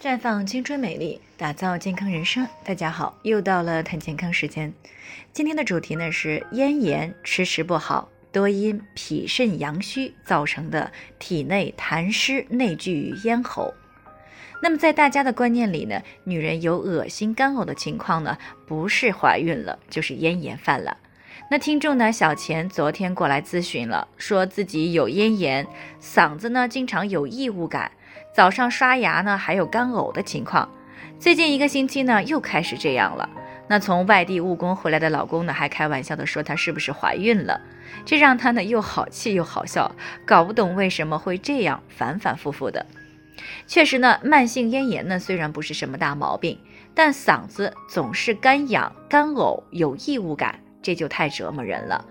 绽放青春美丽，打造健康人生。大家好，又到了谈健康时间。今天的主题呢是咽炎迟迟不好，多因脾肾阳虚造成的体内痰湿内聚于咽喉。那么在大家的观念里呢，女人有恶心干呕的情况呢，不是怀孕了，就是咽炎犯了。那听众呢，小钱昨天过来咨询了，说自己有咽炎，嗓子呢经常有异物感。早上刷牙呢，还有干呕的情况。最近一个星期呢，又开始这样了。那从外地务工回来的老公呢，还开玩笑的说她是不是怀孕了？这让她呢又好气又好笑，搞不懂为什么会这样反反复复的。确实呢，慢性咽炎呢虽然不是什么大毛病，但嗓子总是干痒、干呕、有异物感，这就太折磨人了。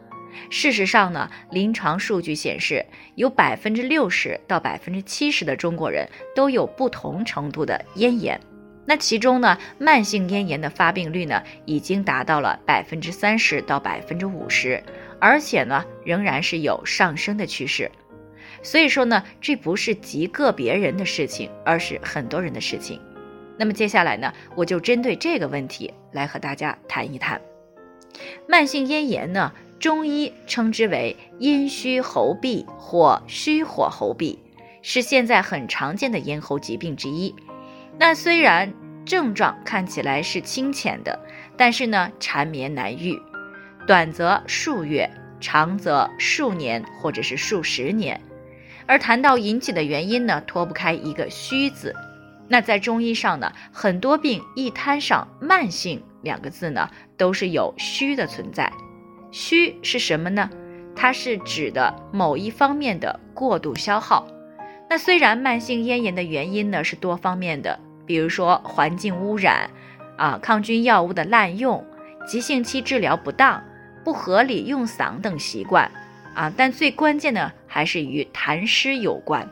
事实上呢，临床数据显示，有百分之六十到百分之七十的中国人都有不同程度的咽炎。那其中呢，慢性咽炎的发病率呢，已经达到了百分之三十到百分之五十，而且呢，仍然是有上升的趋势。所以说呢，这不是极个别人的事情，而是很多人的事情。那么接下来呢，我就针对这个问题来和大家谈一谈，慢性咽炎呢。中医称之为阴虚喉痹或虚火喉痹，是现在很常见的咽喉疾病之一。那虽然症状看起来是清浅的，但是呢，缠绵难愈，短则数月，长则数年或者是数十年。而谈到引起的原因呢，脱不开一个“虚”字。那在中医上呢，很多病一摊上“慢性”两个字呢，都是有虚的存在。虚是什么呢？它是指的某一方面的过度消耗。那虽然慢性咽炎的原因呢是多方面的，比如说环境污染，啊，抗菌药物的滥用，急性期治疗不当，不合理用嗓等习惯，啊，但最关键的还是与痰湿有关。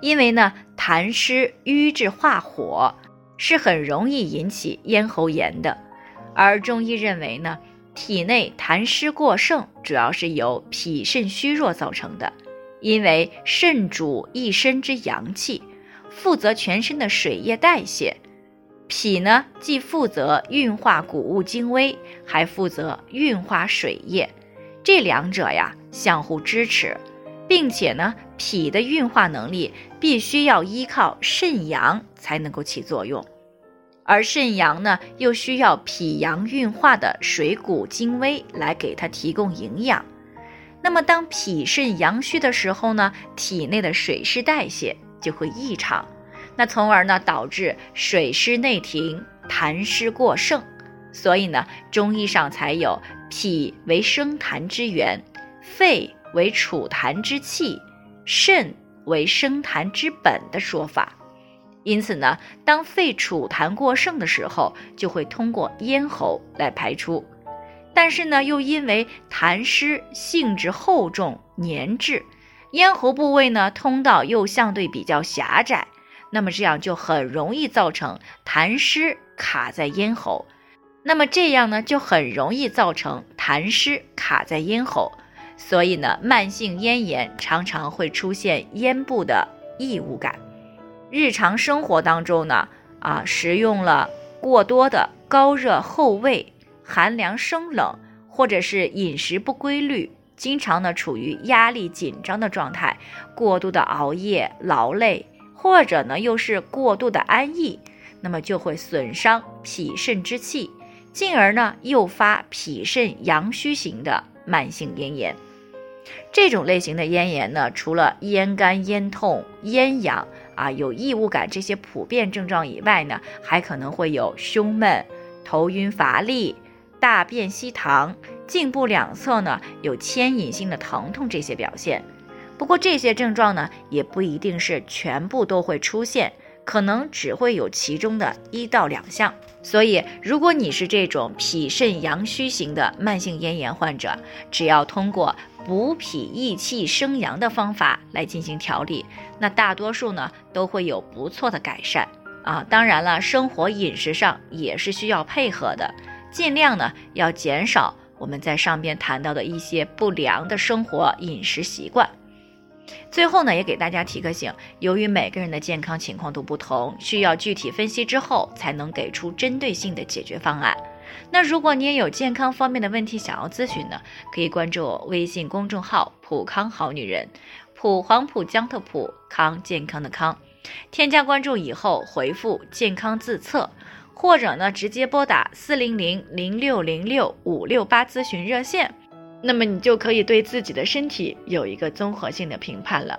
因为呢，痰湿瘀滞化火，是很容易引起咽喉炎的。而中医认为呢。体内痰湿过盛，主要是由脾肾虚弱造成的。因为肾主一身之阳气，负责全身的水液代谢；脾呢，既负责运化谷物精微，还负责运化水液。这两者呀，相互支持，并且呢，脾的运化能力必须要依靠肾阳才能够起作用。而肾阳呢，又需要脾阳运化的水谷精微来给它提供营养。那么，当脾肾阳虚的时候呢，体内的水湿代谢就会异常，那从而呢导致水湿内停，痰湿过盛。所以呢，中医上才有脾为生痰之源，肺为储痰之器，肾为生痰之本的说法。因此呢，当肺储痰过剩的时候，就会通过咽喉来排出。但是呢，又因为痰湿性质厚重粘滞，咽喉部位呢通道又相对比较狭窄，那么这样就很容易造成痰湿卡在咽喉。那么这样呢，就很容易造成痰湿卡在咽喉。所以呢，慢性咽炎常常会出现咽部的异物感。日常生活当中呢，啊，食用了过多的高热厚味、寒凉生冷，或者是饮食不规律，经常呢处于压力紧张的状态，过度的熬夜劳累，或者呢又是过度的安逸，那么就会损伤脾肾之气，进而呢诱发脾肾阳虚型的慢性咽炎。这种类型的咽炎呢，除了咽干、咽痛、咽痒啊，有异物感这些普遍症状以外呢，还可能会有胸闷、头晕乏力、大便稀溏、颈部两侧呢有牵引性的疼痛这些表现。不过这些症状呢，也不一定是全部都会出现，可能只会有其中的一到两项。所以，如果你是这种脾肾阳虚型的慢性咽炎患者，只要通过补脾益气生阳的方法来进行调理，那大多数呢都会有不错的改善啊。当然了，生活饮食上也是需要配合的，尽量呢要减少我们在上边谈到的一些不良的生活饮食习惯。最后呢，也给大家提个醒，由于每个人的健康情况都不同，需要具体分析之后才能给出针对性的解决方案。那如果你也有健康方面的问题想要咨询呢，可以关注我微信公众号“普康好女人”，普黄浦江特普康健康的康，添加关注以后回复“健康自测”，或者呢直接拨打四零零零六零六五六八咨询热线，那么你就可以对自己的身体有一个综合性的评判了。